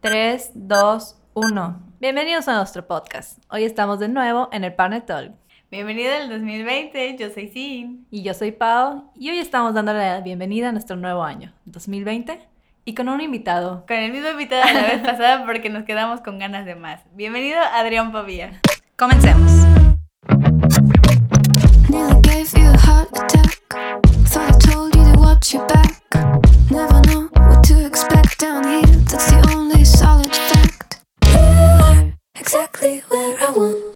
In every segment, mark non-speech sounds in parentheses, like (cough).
3, 2, 1. Bienvenidos a nuestro podcast. Hoy estamos de nuevo en el Partner Talk. Bienvenido al 2020, yo soy Sin. Y yo soy Pau. Y hoy estamos dándole la bienvenida a nuestro nuevo año, 2020. Y con un invitado. Con el mismo invitado de la vez pasada porque nos quedamos con ganas de más. Bienvenido Adrián Pavía. Comencemos.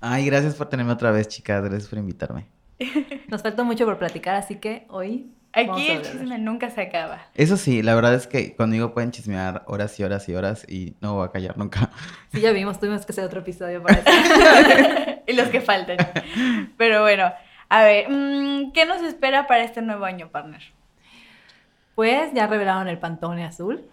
Ay, gracias por tenerme otra vez, chicas. Gracias por invitarme. (laughs) Nos falta mucho por platicar, así que hoy. Aquí el chisme nunca se acaba. Eso sí, la verdad es que conmigo pueden chismear horas y horas y horas y no voy a callar nunca. Sí, ya vimos, tuvimos que hacer otro episodio para (laughs) eso. y los que faltan. Pero bueno, a ver, mm, ¿qué nos espera para este nuevo año, partner? Pues ya revelaron el Pantone azul,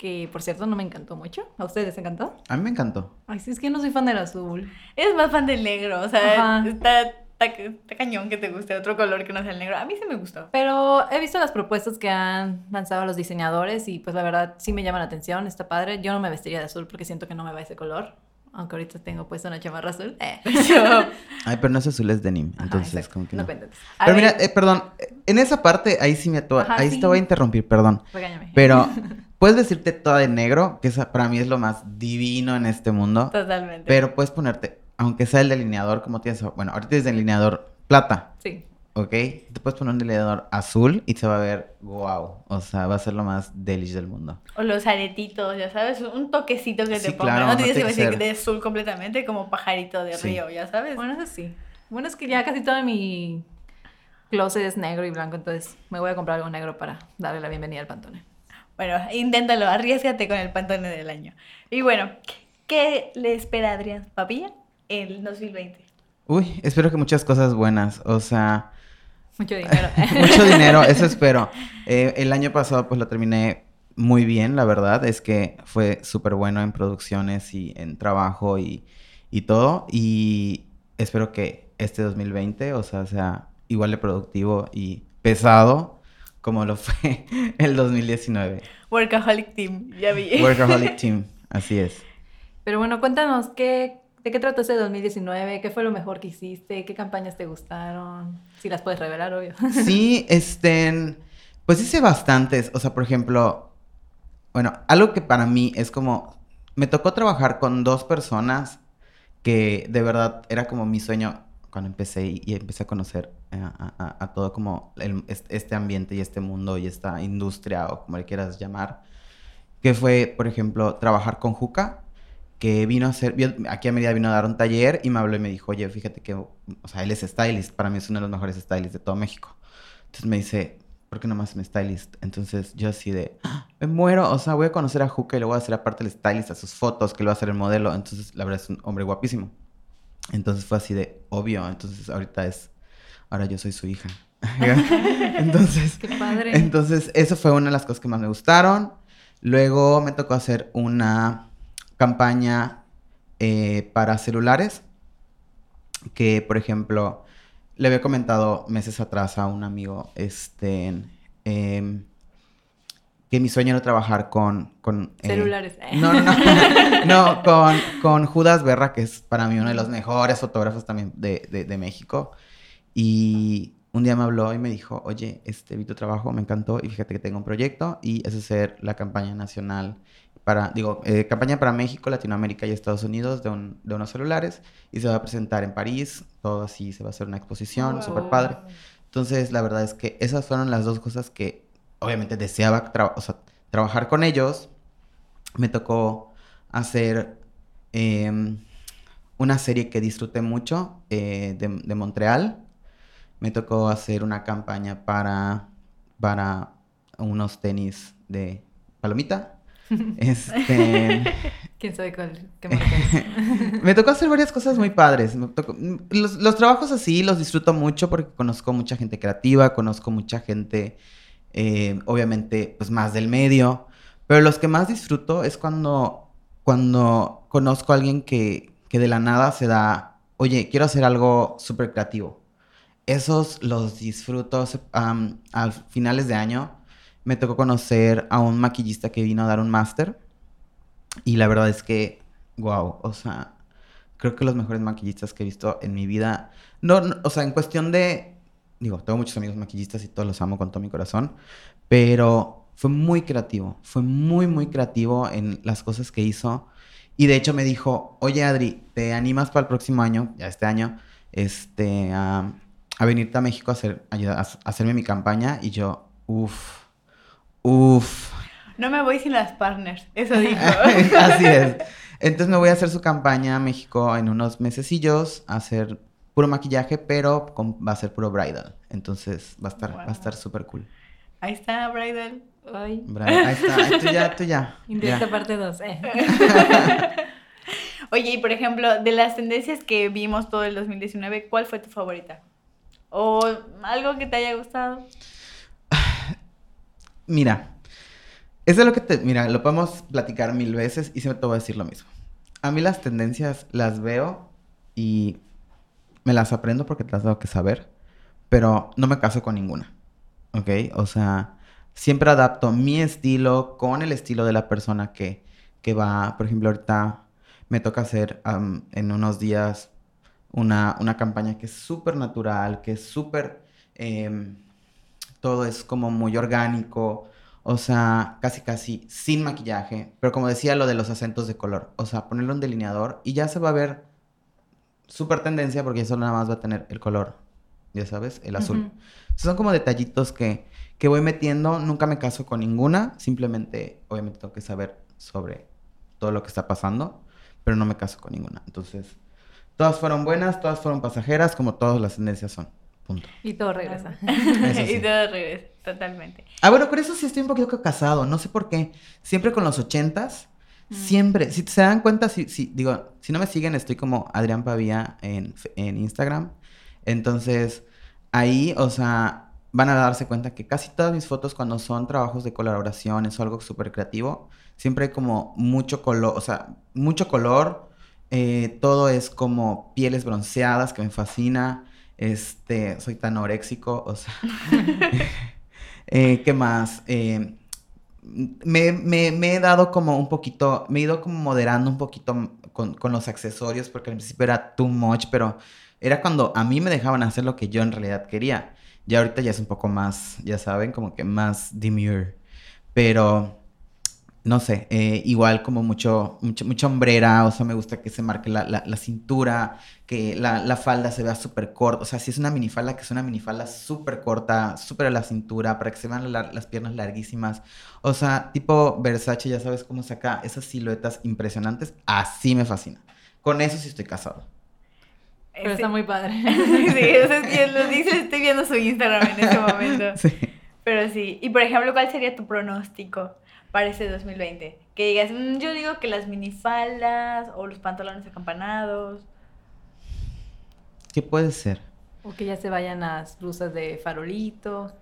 que por cierto no me encantó mucho. ¿A ustedes les encantó? A mí me encantó. Ay, sí, es que yo no soy fan del azul. Eres más fan del negro, o sea, Ajá. está, está, está cañón que te guste otro color que no sea el negro. A mí sí me gustó. Pero he visto las propuestas que han lanzado los diseñadores y pues la verdad sí me llaman la atención, está padre. Yo no me vestiría de azul porque siento que no me va ese color, aunque ahorita tengo puesta una chamarra azul. Eh. (laughs) Ay, pero no es azul, es denim. Ajá, Entonces, exacto, como que no no. Pero ver, mira, eh, perdón, en esa parte ahí sí me Ajá, ahí sí te voy a interrumpir, perdón. Regáñame. Pero (laughs) puedes vestirte toda de negro, que esa para mí es lo más divino en este mundo. Totalmente. Pero puedes ponerte, aunque sea el delineador, como tienes, bueno, ahorita es delineador plata. Sí. ¿ok? Te puedes poner un delineador azul y se va a ver wow. O sea, va a ser lo más delish del mundo. O los aretitos, ya sabes, un toquecito que te Sí, ponga. claro, no no tienes que vestir ser- de azul completamente como pajarito de Sí. río, ya sabes. Bueno, eso sí. Bueno, es que ya casi todo mi closet es negro y blanco, entonces me voy a comprar algo negro para darle la bienvenida al Pantone. Bueno, inténtalo, arriesgate con el pantone del año. Y bueno, ¿qué le espera a Adrián Papilla el 2020? Uy, espero que muchas cosas buenas. O sea, Mucho (laughs) dinero. mucho dinero, eso espero. Eh, el año pasado pues lo terminé muy bien, la verdad. Es que fue súper bueno en producciones y en trabajo y, y todo. Y espero que este 2020, o sea, sea igual de productivo y pesado como lo fue (laughs) el 2019. Workaholic Team, ya vi. Workaholic (laughs) Team, así es. Pero bueno, cuéntanos, ¿qué, ¿de qué trató ese 2019? ¿Qué fue lo mejor que hiciste? ¿Qué campañas te gustaron? Si las puedes revelar, obvio. (laughs) Sí, este, pues hice bastantes. O sea, por ejemplo, bueno, algo que para mí es como, me tocó trabajar con dos personas que de verdad era como mi sueño cuando empecé y, y empecé a conocer a, a- a todo como el- est- este ambiente y este mundo y esta industria o como le quieras llamar. Que fue, por ejemplo, trabajar con Juca, que vino a hacer, aquí a Mérida vino a dar un taller y me habló y me dijo, oye, fíjate que, o sea, él es stylist, para mí es uno de los mejores stylists de todo México. Entonces me dice, ¿por qué no más un stylist? Entonces yo así de, "Ah, me muero, o sea, voy a conocer a Juca y le voy a hacer aparte el stylist a sus fotos, que le va a hacer el modelo. Entonces, la verdad es un hombre guapísimo. Entonces fue así de, obvio, entonces ahorita es, ahora yo soy su hija. (laughs) entonces, Qué padre. entonces, eso fue una de las cosas que más me gustaron. Luego me tocó hacer una campaña eh, para celulares. Que, por ejemplo, le había comentado meses atrás a un amigo este, em, que mi sueño era trabajar con... con eh, Celulares. no, no, no. No, con, con Judas Berra, que es para mí uno de los mejores fotógrafos también de, de- de México. Y un día me habló y me dijo, oye, este, vi tu trabajo, me encantó y fíjate que tengo un proyecto y es hacer la campaña nacional para, digo, eh, campaña para México, Latinoamérica y Estados Unidos de, un- de unos celulares y se va a presentar en París, todo así, se va a hacer una exposición, Wow. súper padre. Entonces, la verdad es que esas fueron las dos cosas que obviamente deseaba tra- o sea, trabajar con ellos. Me tocó hacer em, una serie que disfruté mucho eh, de, de Montreal. Me tocó hacer una campaña para, para unos tenis de palomita. (laughs) Este, ¿Quién sabe cuál? ¿Qué (laughs) me tocó hacer varias cosas muy padres. Me tocó- los, los trabajos así los disfruto mucho porque conozco mucha gente creativa, conozco mucha gente, eh, obviamente, pues más del medio. Pero los que más disfruto es cuando, cuando conozco a alguien que, que de la nada se da, oye, quiero hacer algo súper creativo. Esos los disfruto. Am, a finales de año me tocó conocer a un maquillista que vino a dar un máster Y la verdad es que, wow, o sea, creo que los mejores maquillistas que he visto en mi vida. No, no, o sea, en cuestión de. Digo, tengo muchos amigos maquillistas y todos los amo con todo mi corazón. Pero fue muy creativo. Fue muy, muy creativo en las cosas que hizo. Y de hecho me dijo, oye Adri, ¿te animas para el próximo año, ya este año, este, a venirte a México a, hacer, ayuda- a, a hacerme mi campaña? Y yo, uff, uff. No me voy sin las partners, eso (laughs) dijo. Así es. Entonces me voy a hacer su campaña a México en unos mesecillos, a hacer puro maquillaje, pero con- va a ser puro bridal. Entonces va a estar, va a estar súper cool. Ahí está, Bridal. Bridal, ahí está, ahí tú ya, tú ya. parte 2. Eh. (laughs) Oye, y por ejemplo, de las tendencias que vimos todo el 2019, ¿cuál fue tu favorita? ¿O algo que te haya gustado? (sighs) Mira, eso es lo que te. Mira, lo podemos platicar mil veces y siempre te voy a decir lo mismo. A mí las tendencias las veo y me las aprendo porque te las tengo que saber, pero no me caso con ninguna. ¿Ok? O sea, siempre adapto mi estilo con el estilo de la persona que, que va. Por ejemplo, ahorita me toca hacer am, en unos días una, una campaña que es súper natural, que es súper. em, todo es como muy orgánico, o sea, casi casi sin maquillaje, pero como decía lo de los acentos de color, o sea, ponerle un delineador y ya se va a ver súper tendencia porque eso nada más va a tener el color, ya sabes, el azul. Ujú. Son como detallitos que, que voy metiendo, nunca me caso con ninguna, simplemente obviamente tengo que saber sobre todo lo que está pasando, pero no me caso con ninguna. Entonces, todas fueron buenas, todas fueron pasajeras, como todas las tendencias son. Punto. Y todo regresa. (laughs) Sí. y todo regresa, totalmente. Ah, bueno, con eso sí estoy un poquito casado, no sé por qué. Siempre con los ochentas, siempre, si se dan cuenta, si, si, digo, si no me siguen, estoy como Adrián Pavía en, en Instagram. Entonces, ahí, o sea, van a darse cuenta que casi todas mis fotos cuando son trabajos de colaboraciones o algo súper creativo, siempre hay como mucho color, o sea, mucho color. Eh, todo es como pieles bronceadas, que me fascina. Este, soy tan oréxico, o sea. (laughs) (laughs) Eh, ¿Qué más? Eh, me, me- me he dado como un poquito, me he ido como moderando un poquito con, con los accesorios, porque al principio era too much, pero era cuando a mí me dejaban hacer lo que yo en realidad quería. Ya ahorita ya es un poco más, ya saben, como que más demure. Pero, no sé, eh, igual como mucho, mucho, mucha hombrera, o sea, me gusta que se marque la, la- la cintura, que la, la falda se vea súper corta, o sea, si es una minifalda, que es una minifalda súper corta, súper a la cintura, para que se vean la- las piernas larguísimas. O sea, tipo Versace, ya sabes cómo saca esas siluetas impresionantes, así me fascina. Con eso sí estoy casado. Pero está muy padre. (laughs) sí, o sea, es que lo dice, estoy viendo su Instagram en este momento. (laughs) Sí. Pero sí. Y por ejemplo, ¿cuál sería tu pronóstico para este 2020? Que digas, "Mm, yo digo que las minifaldas o los pantalones acampanados. ¿Qué puede ser? O que ya se vayan las blusas de farolito.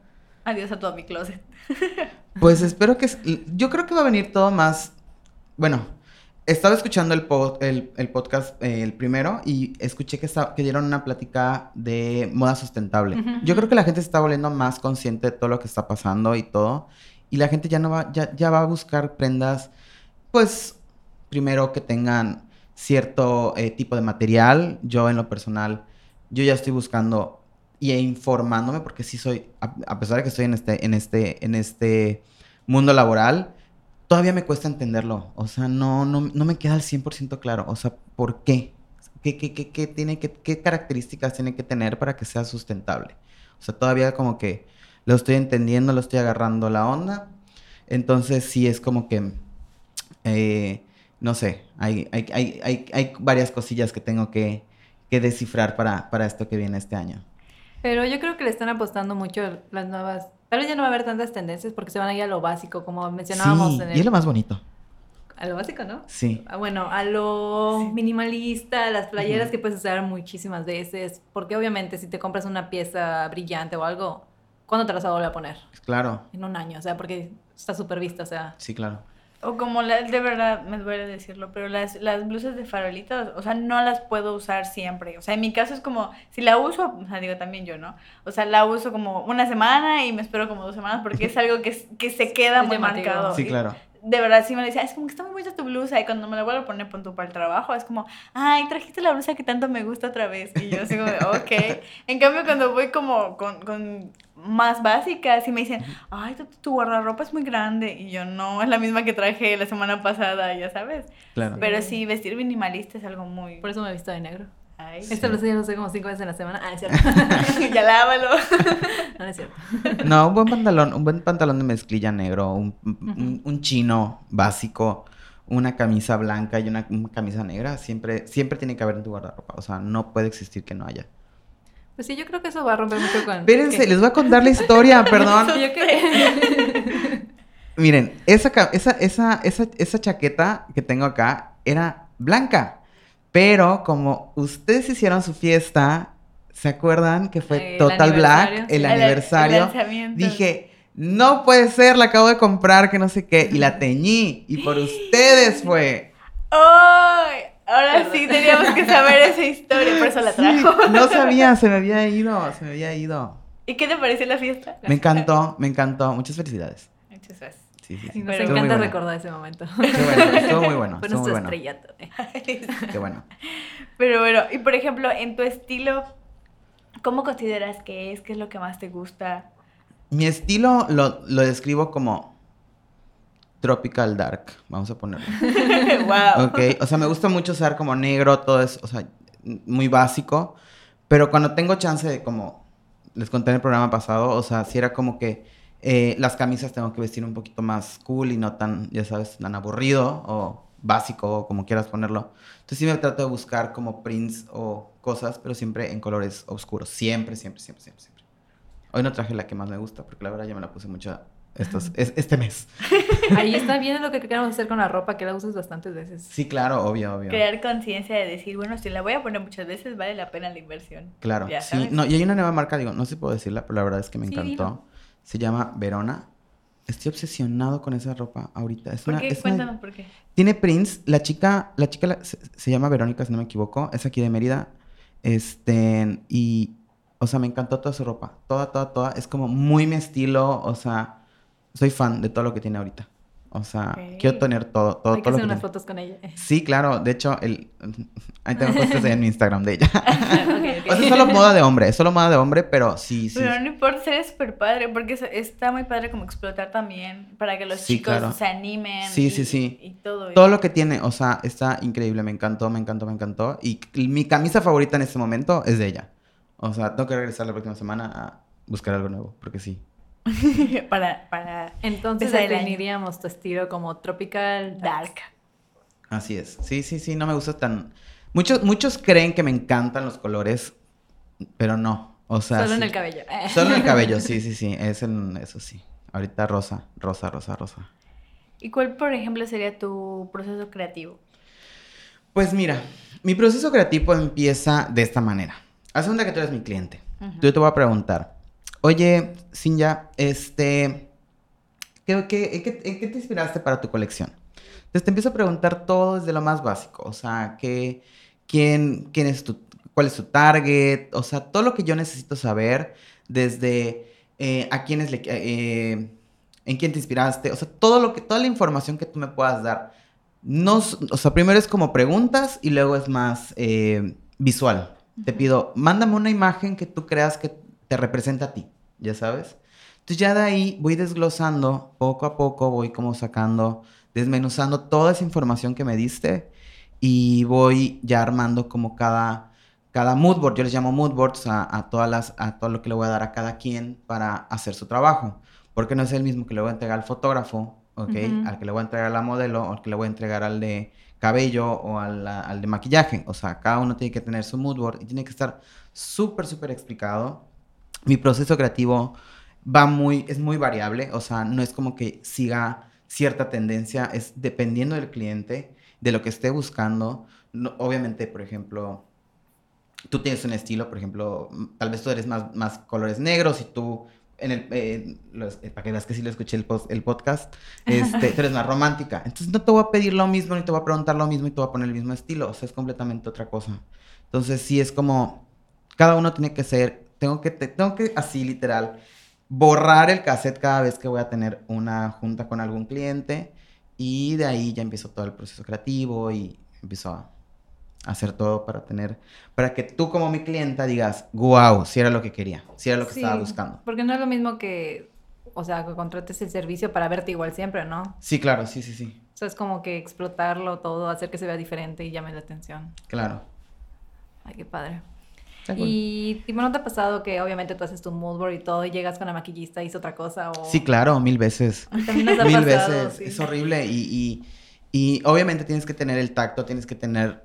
Adiós a todo mi closet. (laughs) Pues espero que... Yo creo que va a venir todo más... Bueno, estaba escuchando el, pod- el, el podcast, eh, el primero, y escuché que, esta- que dieron una plática de moda sustentable. Yo creo que la gente se está volviendo más consciente de todo lo que está pasando y todo. Y la gente ya no va, ya, ya va a buscar prendas, pues, primero que tengan cierto eh, tipo de material. Yo en lo personal, yo ya estoy buscando y e informándome porque sí soy, a, pesar de que estoy en este, en este, en este mundo laboral, todavía me cuesta entenderlo. O sea, no, no, no me queda al 100% claro. O sea, ¿por qué? ¿Qué, qué, qué, qué tiene qué características tiene que tener para que sea sustentable? O sea, todavía como que lo estoy entendiendo, lo estoy agarrando la onda. Entonces sí es como que, eh, no sé, hay, hay, hay, hay, hay varias cosillas que tengo que, que descifrar para, para esto que viene este año. Pero yo creo que le están apostando mucho las nuevas. Tal vez ya no va a haber tantas tendencias porque se van a ir a lo básico, como mencionábamos Sí, en y el. es lo más bonito. A lo básico, ¿no? Sí. Ah, Bueno, a lo Sí. minimalista, las playeras Ujú. que puedes usar muchísimas veces, porque obviamente si te compras una pieza brillante o algo, ¿cuándo te las vas a volver a poner? Claro, En un año, o sea, porque está súper vista, o sea. sí, claro. O como las, de verdad, me duele decirlo, pero las, las blusas de farolitos, o sea, no las puedo usar siempre. O sea, en mi caso es como, si la uso, o sea, digo también yo, ¿no? O sea, la uso como una semana y me espero como dos semanas porque es (laughs) algo que, que se queda Es muy llamativo. marcado. Sí, Y claro. De verdad sí me decía, es como que está muy bonita tu blusa. Y cuando me la vuelvo a poner punto para el trabajo, es como, ay, trajiste la blusa que tanto me gusta otra vez. Y yo de, ok. En cambio, cuando voy como con, con más básicas y me dicen, ay, tu, tu guardarropa es muy grande. Y yo, no, es la misma que traje la semana pasada, ya sabes. Claro. Pero sí, vestir minimalista es algo muy... Por eso me he visto de negro. Ay, Esta ya lo sé como cinco veces en la semana. Ah, es cierto. (laughs) ya lávalo. no, no es cierto. No, un buen pantalón, un buen pantalón de mezclilla negro, un, un- un chino básico, una camisa blanca y una, una camisa negra, siempre, siempre tiene que haber en tu guardarropa. O sea, no puede existir que no haya. Pues sí, yo creo que eso va a romper mucho con... Espérense, les voy a contar la historia, (laughs) perdón. Yo que... (laughs) Miren, esa, esa, esa, esa, esa chaqueta que tengo acá era blanca. Pero como ustedes hicieron su fiesta, ¿se acuerdan que fue El Total Black, aniversario, el aniversario? Dije, no puede ser, la acabo de comprar, que no sé qué. Y la teñí. Y por ustedes fue. ¡Ay! Ahora Perdón. sí teníamos que saber esa historia, por eso la Sí, trajo. no sabía, se me había ido, se me había ido. ¿Y qué te pareció la fiesta? Me encantó, me encantó. Muchas felicidades. Sí, sí, nos muy encanta bueno. recordar ese momento. Qué bueno, estuvo muy bueno. (laughs) Fue nuestro bueno. estrellato. Qué bueno. Pero bueno, y por ejemplo, en tu estilo, ¿cómo consideras que es? ¿Qué es lo que más te gusta? Mi estilo lo, lo describo como tropical dark, vamos a ponerlo. (laughs) wow. Ok, o sea, me gusta mucho usar como negro, todo es, o sea, muy básico, pero cuando tengo chance de como, les conté en el programa pasado, o sea, si era como que eh, las camisas tengo que vestir un poquito más cool y no tan, ya sabes, tan aburrido o básico o como quieras ponerlo. Entonces sí me trato de buscar como prints o cosas, pero siempre en colores oscuros, siempre, siempre, siempre, siempre, siempre. Hoy no traje la que más me gusta, porque la verdad ya me la puse mucho estos, (laughs) es- este mes. (laughs) Ahí está bien lo que queremos hacer con la ropa, que la usas bastantes veces. Sí, claro, obvio, obvio. Crear conciencia de decir, bueno, si la voy a poner muchas veces, vale la pena la inversión. Claro, Ya sí. No, y hay una nueva marca, digo, no sé si puedo decirla, pero la verdad es que me Sí, encantó. dilo. Se llama Verona. Estoy obsesionado con esa ropa ahorita. Es ¿Por una, qué? es una- por qué. Tiene prints. La chica, la chica la- se, se llama Verónica, si no me equivoco. Es aquí de Mérida. Este, y, o sea, me encantó toda su ropa. Toda, toda, toda. Es como muy mi estilo. O sea, soy fan de todo lo que tiene ahorita. O sea, Ok. quiero tener todo, todo, Hay que todo lo hacer que unas tiene. fotos con ella. Sí, claro. De hecho, el, ahí tengo fotos en mi Instagram de ella. (laughs) Ok, ok. O sea, es solo moda de hombre, es solo moda de hombre, pero sí, sí. Pero no importa, sería súper padre, porque es- está muy padre como explotar también, para que los Sí, chicos claro. se animen. Sí, y, sí, sí. Y todo. Todo lo que tiene, o sea, está increíble, me encantó, me encantó, me encantó. Y mi camisa favorita en este momento es de ella. O sea, tengo que regresar la próxima semana a buscar algo nuevo, porque sí. (laughs) para, para Entonces definiríamos tu estilo como tropical dark. dark. Así es. Sí, sí, sí, no me gusta tan... Muchos, muchos creen que me encantan los colores, pero no. O sea, Solo en el cabello. (laughs) Solo en el cabello, (laughs) sí, sí, sí. Es en eso sí. Ahorita rosa, rosa, rosa, rosa. ¿Y cuál, por ejemplo, sería tu proceso creativo? Pues mira, mi proceso creativo empieza de esta manera. Haz cuenta que tú eres mi cliente. Yo te voy a preguntar, oye, Sinja, este, ¿qué, qué- en, qué, en qué te inspiraste para tu colección? Entonces te empiezo a preguntar todo desde lo más básico, o sea, ¿qué, quién, quién es tu, cuál es tu target? O sea, todo lo que yo necesito saber desde eh, a quiénes le, eh, en quién te inspiraste, o sea, todo lo que, toda la información que tú me puedas dar. No, o sea, primero es como preguntas y luego es más eh, visual. Te pido, mándame una imagen que tú creas que te representa a ti, ya sabes. Entonces ya de ahí voy desglosando, poco a poco voy como sacando, desmenuzando toda esa información que me diste y voy ya armando como cada, cada mood board, yo les llamo mood boards a, a todas las, a todo lo que le voy a dar a cada quien para hacer su trabajo. Porque no es el mismo que le voy a entregar al fotógrafo, ¿ok? Ujú. Al que le voy a entregar a la modelo o al que le voy a entregar al de cabello o al, al de maquillaje. O sea, cada uno tiene que tener su mood board y tiene que estar súper, súper explicado. Mi proceso creativo va muy, es muy variable, o sea, no es como que siga cierta tendencia, es dependiendo del cliente, de lo que esté buscando. No- obviamente, por ejemplo, tú tienes un estilo, por ejemplo, tal vez tú eres más, más colores negros y tú, en el, eh, los- eh, para que veas que sí lo escuché el, post- el podcast, este, (laughs) tú eres más romántica. Entonces no te voy a pedir lo mismo, ni te voy a preguntar lo mismo y te voy a poner el mismo estilo, o sea, es completamente otra cosa. Entonces sí es como, cada uno tiene que ser, tengo que, te- tengo que así literal, borrar el cassette cada vez que voy a tener una junta con algún cliente Y de ahí ya empiezo todo el proceso creativo y empiezo a hacer todo para tener, para que tú como mi clienta digas, wow, si era lo que quería, si era lo que Sí, estaba buscando. Porque no es lo mismo que, o sea, que contrates el servicio para verte igual siempre, ¿no? Sí, claro, sí, sí, sí, O sea, es como que explotarlo todo, hacer que se vea diferente y llame la atención. claro. Ay, qué padre. Y, tipo, ¿no te ha pasado que obviamente tú haces tu mood board y todo y llegas con la maquillista y hizo otra cosa? O... Sí, claro, mil veces. También nos ha (laughs) Mil pasado, veces. sí. Es horrible y, y, y obviamente tienes que tener el tacto, tienes que tener,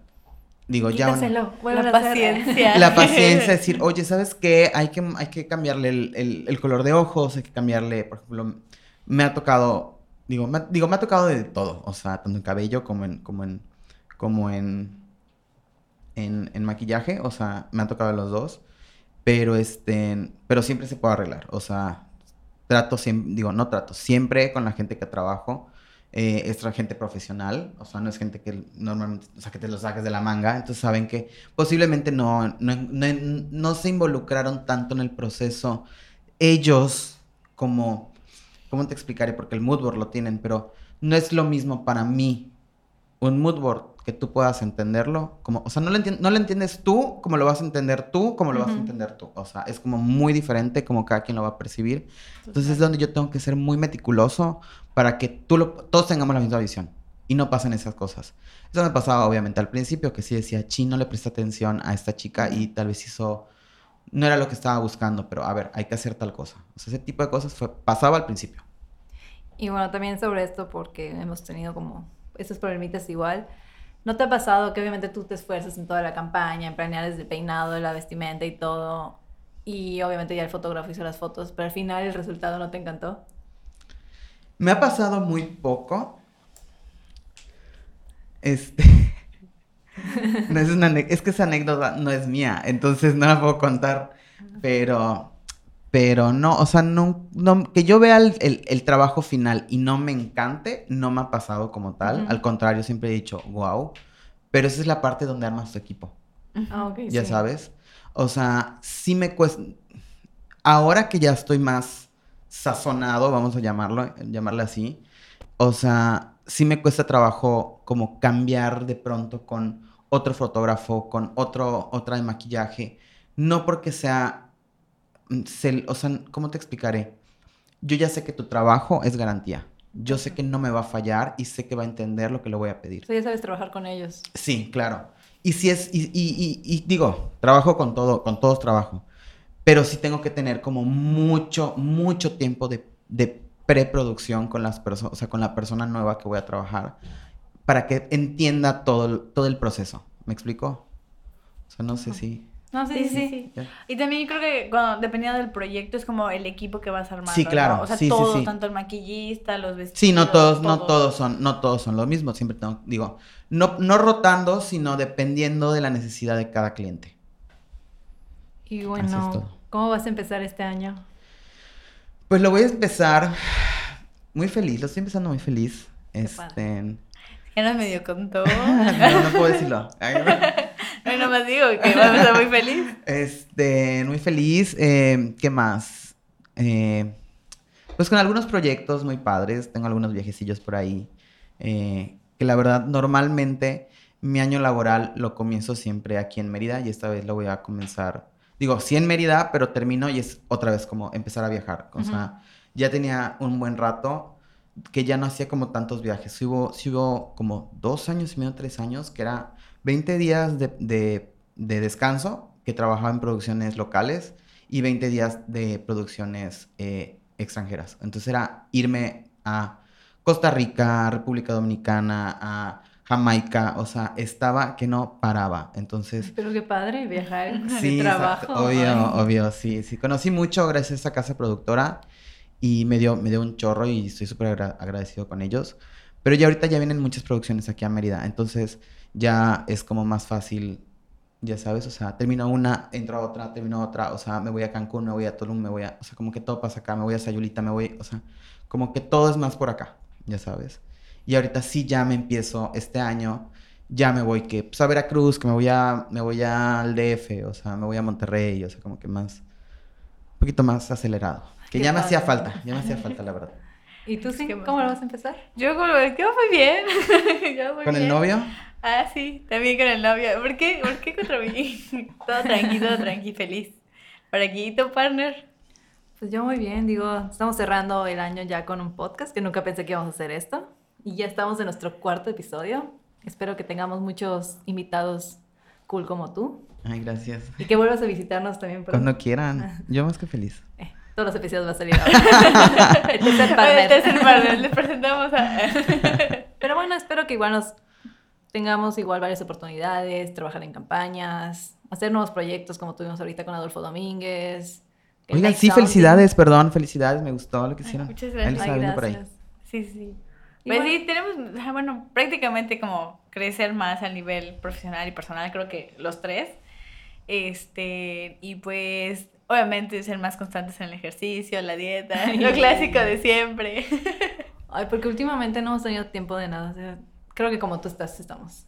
digo, ya... una- Quítaselo, (laughs) La paciencia. La (laughs) paciencia, decir, oye, ¿sabes qué? Hay que, hay que cambiarle el, el- el color de ojos, hay que cambiarle, por ejemplo, me ha tocado, digo, me, ha- digo, me ha tocado de todo, o sea, tanto en cabello como en, como en, como en, en, en maquillaje, o sea, me ha tocado los dos, pero este, pero siempre se puede arreglar, o sea, trato siempre, digo, no trato, siempre con la gente que trabajo, eh, es gente profesional, o sea, no es gente que normalmente, o sea, que te lo saques de la manga, entonces saben que posiblemente no, no, no- no se involucraron tanto en el proceso ellos como, ¿cómo te explicaré? Porque el mood board lo tienen, pero no es lo mismo para mí un mood board que tú puedas entenderlo, como, o sea, no lo, no lo entiendes tú como lo vas a entender tú, como lo vas a entender tú, o sea, es como muy diferente como cada quien lo va a percibir. Entonces es donde yo tengo que ser muy meticuloso para que tú lo- todos tengamos la misma visión y no pasen esas cosas. Eso me pasaba obviamente al principio, que sí decía, chi, no le presté atención a esta chica y tal vez hizo, no era lo que estaba buscando, pero a ver, hay que hacer tal cosa. O sea, ese tipo de cosas fue, pasaba al principio. Y bueno, también sobre esto, porque hemos tenido como estos problemitas igual. ¿No te ha pasado que obviamente tú te esfuerzas en toda la campaña, en planear desde el peinado, la vestimenta y todo? Y obviamente ya el fotógrafo hizo las fotos, pero al final el resultado no te encantó. Me ha pasado muy poco. Este. (laughs) no es, una es que esa anécdota no es mía, entonces no la puedo contar. Pero. Pero no, o sea, no, no- que yo vea el, el- el trabajo final y no me encante, no me ha pasado como tal. Al contrario, siempre he dicho, wow. Pero esa es la parte donde armas tu equipo. Ah, ok. Ya sí. sabes. O sea, sí me cuesta. Ahora que ya estoy más sazonado, vamos a llamarlo, llamarle así. O sea, sí me cuesta trabajo como cambiar de pronto con otro fotógrafo, con otro, otra de maquillaje. No porque sea. Cel- o sea, ¿cómo te explicaré? Yo ya sé que tu trabajo es garantía. Yo sé que no me va a fallar y sé que va a entender lo que le voy a pedir. Sea, ya sabes trabajar con ellos. Sí, claro. Y si es, y, y- y- y digo, trabajo con todo, con todos trabajo. Pero sí tengo que tener como mucho, mucho tiempo de, de preproducción con las personas, o sea, con la persona nueva que voy a trabajar, para que entienda todo, todo el proceso. ¿Me explico? O sea, no sé si. No, sí, Sí, sí, sí. Y también creo que cuando, dependiendo del proyecto es como el equipo que vas armando. Sí, claro. ¿no? O sea, Sí, sí, todo, sí. tanto el maquillista, los vestidos. Sí, no todos, no todo. todos son, no todos son lo mismo. Siempre tengo, digo, no, no rotando, sino dependiendo de la necesidad de cada cliente. Y bueno, todo. ¿cómo vas a empezar este año? Pues lo voy a empezar muy feliz, lo estoy empezando muy feliz. Qué Este, Ya no medio contó. (laughs) no, no puedo decirlo. (laughs) no, nomás digo que va a estar muy feliz. Este, muy feliz. eh, ¿Qué más? Eh, pues con algunos proyectos muy padres. Tengo algunos viajecillos por ahí. eh, que la verdad, normalmente mi año laboral lo comienzo siempre aquí en Mérida y esta vez lo voy a comenzar. Digo, sí en Mérida, pero termino y es otra vez como empezar a viajar. O sea, ya tenía un buen rato que ya no hacía como tantos viajes. Sí hubo, sí hubo como dos años y medio, tres años, que era 20 días de, de- de descanso, que trabajaba en producciones locales, y 20 días de producciones eh, extranjeras. Entonces era irme a Costa Rica, República Dominicana, a Jamaica, o sea, estaba que no paraba. Entonces... Pero qué padre viajar Sí, trabajo. obvio, Ay. obvio, sí, sí. Conocí mucho gracias a esta casa productora y me dio, me dio un chorro y estoy súper agra- agradecido con ellos. Pero ya ahorita ya vienen muchas producciones aquí a Mérida, entonces ya es como más fácil, ya sabes, o sea, termino una, entro a otra, termino otra, o sea, me voy a Cancún, me voy a Tulum, me voy a, o sea, como que todo pasa acá, me voy a Sayulita, me voy, o sea, como que todo es más por acá, ya sabes. Y ahorita sí ya me empiezo este año, ya me voy que pues, a Veracruz, que me voy a me voy al DF, o sea, me voy a Monterrey, o sea, como que más un poquito más acelerado, que Qué ya me hacía falta, ya me hacía falta la verdad. ¿Y tú sí? Qué ¿Cómo lo vas a empezar? Yo como, yo muy bien. (laughs) Yo muy ¿Con el bien. novio? Ah, sí, también con el novio. ¿Por qué? ¿Por qué contra mí? (laughs) todo tranquilo, todo tranqui, feliz. Por aquí, tu partner. Pues yo muy bien, digo, estamos cerrando el año ya con un podcast, que nunca pensé que íbamos a hacer esto. Y ya estamos en nuestro cuarto episodio. Espero que tengamos muchos invitados cool como tú. Ay, gracias. Y que vuelvas a visitarnos también. pronto. Cuando quieran. Yo más que feliz. Eh, todos los episodios va a salir ahora. (laughs) el tercer El partner. tercer partner, les (laughs) presentamos a... (laughs) Pero bueno, espero que igual nos tengamos igual varias oportunidades, trabajar en campañas, hacer nuevos proyectos como tuvimos ahorita con Adolfo Domínguez. Oigan, sí, Sounding. felicidades, perdón, felicidades, me gustó lo que Ay, hicieron. muchas Él gracias. Ay, viendo por ahí. gracias. Sí, sí. Pues bueno- sí, tenemos, bueno, prácticamente como crecer más a nivel profesional y personal, creo que los tres. Este, y pues, obviamente ser más constantes en el ejercicio, la dieta, (laughs) lo clásico de siempre. Ay, porque últimamente no hemos tenido tiempo de nada. o sea, creo que como tú estás, estamos.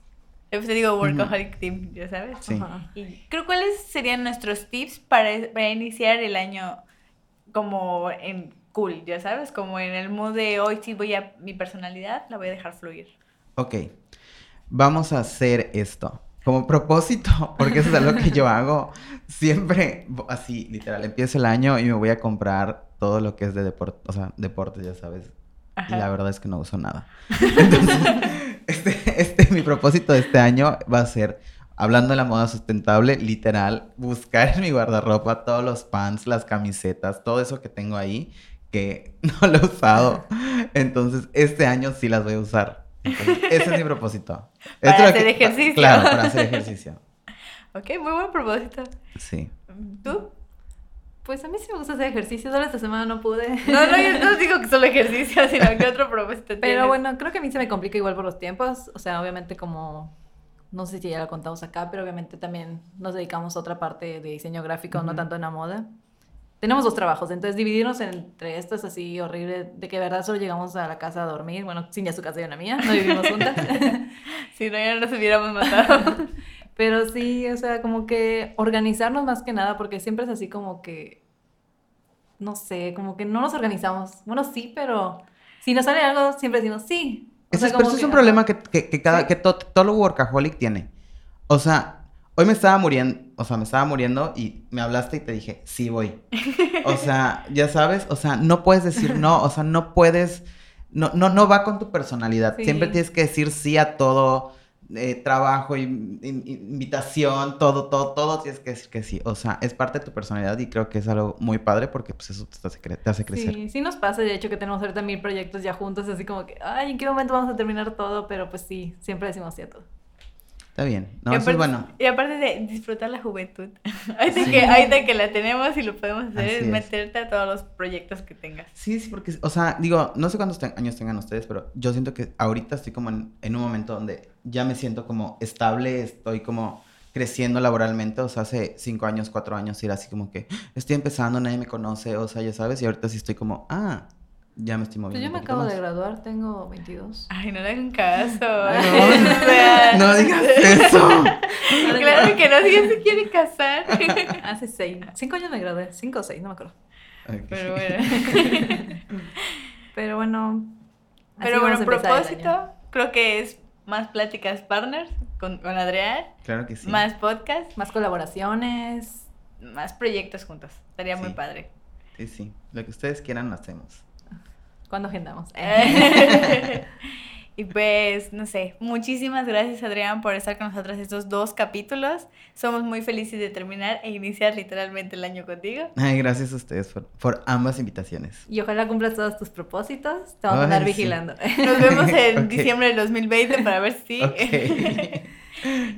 Pues te digo, workaholic team, ya sabes. Sí. Ajá. Y creo cuáles serían nuestros tips para, para iniciar el año como en cool, ya sabes, como en el mood de hoy sí voy a mi personalidad, la voy a dejar fluir. Ok, vamos a hacer esto. Como propósito, (laughs) porque eso es algo que yo (laughs) hago siempre, así, literal, empiezo el año y me voy a comprar todo lo que es de deporte, o sea, deportes, ya sabes. Y Ajá. la verdad es que no uso nada. (laughs) Entonces, este, este, mi propósito de este año va a ser, hablando de la moda sustentable, literal, buscar en mi guardarropa todos los pants, las camisetas, todo eso que tengo ahí, que no lo he usado. Entonces, este año sí las voy a usar. Entonces, ese es mi propósito. (laughs) Para Esto hacer ejercicio. Claro, para hacer ejercicio. (laughs) Ok, muy buen propósito. Sí. ¿Tú? Pues a mí sí me gusta hacer ejercicio, solo esta semana no pude. (laughs) No, no, yo no digo que solo ejercicio, sino que otro propósito Pero tienes? bueno, creo que a mí se me complica igual por los tiempos. O sea, obviamente como, no sé si ya lo contamos acá, pero obviamente también nos dedicamos a otra parte de diseño gráfico, no Ujú. tanto en la moda. Tenemos dos trabajos, entonces dividirnos entre esto es así horrible, de que de verdad solo llegamos a la casa a dormir, bueno, sin ya su casa y una mía, no vivimos juntas. (laughs) Si no, ya nos hubiéramos matado. (laughs) Pero sí, o sea, como que organizarnos más que nada, porque siempre es así como que, no sé, como que no nos organizamos. Bueno, sí, pero si nos sale algo, siempre decimos sí. O Ese sea, es, pero ese es que, un problema que, que, que cada, Sí. que to- todo workaholic tiene. O sea, hoy me estaba muriendo, o sea, me estaba muriendo y me hablaste y te dije, sí voy. O (laughs) sea, ya sabes, o sea, no puedes decir no, o sea, no puedes, no, no, no va con tu personalidad. Sí. Siempre tienes que decir sí a todo, eh, trabajo, in- in- invitación, todo, todo, todo tienes que decir que sí. O sea, es parte de tu personalidad y creo que es algo muy padre porque pues eso te hace, cre- te hace crecer. Sí, sí nos pasa, de hecho, que tenemos ahorita mil proyectos ya juntos, así como que, ay, ¿en qué momento vamos a terminar todo? Pero pues sí, siempre decimos sí a todo. Está bien. No, y, eso aparte, es bueno. y aparte de disfrutar la juventud. (laughs) ahorita, Sí. que, ahorita que la tenemos y lo podemos hacer, Así es meterte a todos los proyectos que tengas. Sí, sí, porque, o sea, digo, no sé cuántos te- años tengan ustedes, pero yo siento que ahorita estoy como en, en un momento donde ya me siento como estable, estoy como creciendo laboralmente, o sea, hace cinco años, cuatro años era así como que estoy empezando, nadie me conoce, o sea, ya sabes, y ahorita sí estoy como, ah, ya me estoy Pues moviendo. yo me acabo más. de graduar, tengo 22. Ay, no le hagan caso. (laughs) (laughs) No digas eso. (laughs) Claro que no, si él se quiere casar. Hace seis, cinco años me gradué, cinco o seis, no me acuerdo. Pero bueno. Pero bueno. Pero bueno, propósito, creo que es más pláticas partners con, con Adrián, Claro que sí. más podcast, Más colaboraciones. más proyectos juntos. Estaría muy padre. Sí, sí. Lo que ustedes quieran, lo hacemos. ¿Cuándo agendamos? (laughs) y (laughs) pues, no sé, muchísimas gracias Adrián por estar con nosotros estos dos capítulos. Somos muy felices de terminar e iniciar literalmente el año contigo. Ay, gracias a ustedes por, por ambas invitaciones. Y ojalá cumplas todos tus propósitos. Te vamos a Ay, andar sí. vigilando. (laughs) Nos vemos en Ok. diciembre del 2020 para ver si... Ok.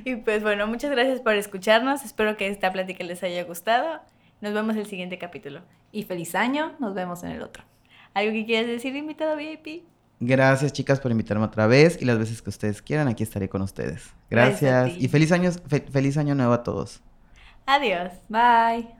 Y pues bueno, muchas gracias por escucharnos. Espero que esta plática les haya gustado. Nos vemos en el siguiente capítulo. Y feliz año. Nos vemos en el otro. ¿Algo que quieras decir, invitado VIP? Gracias, chicas, por invitarme otra vez y las veces que ustedes quieran, aquí estaré con ustedes. Gracias. Y feliz año, fe- feliz año nuevo a todos. Adiós. Bye.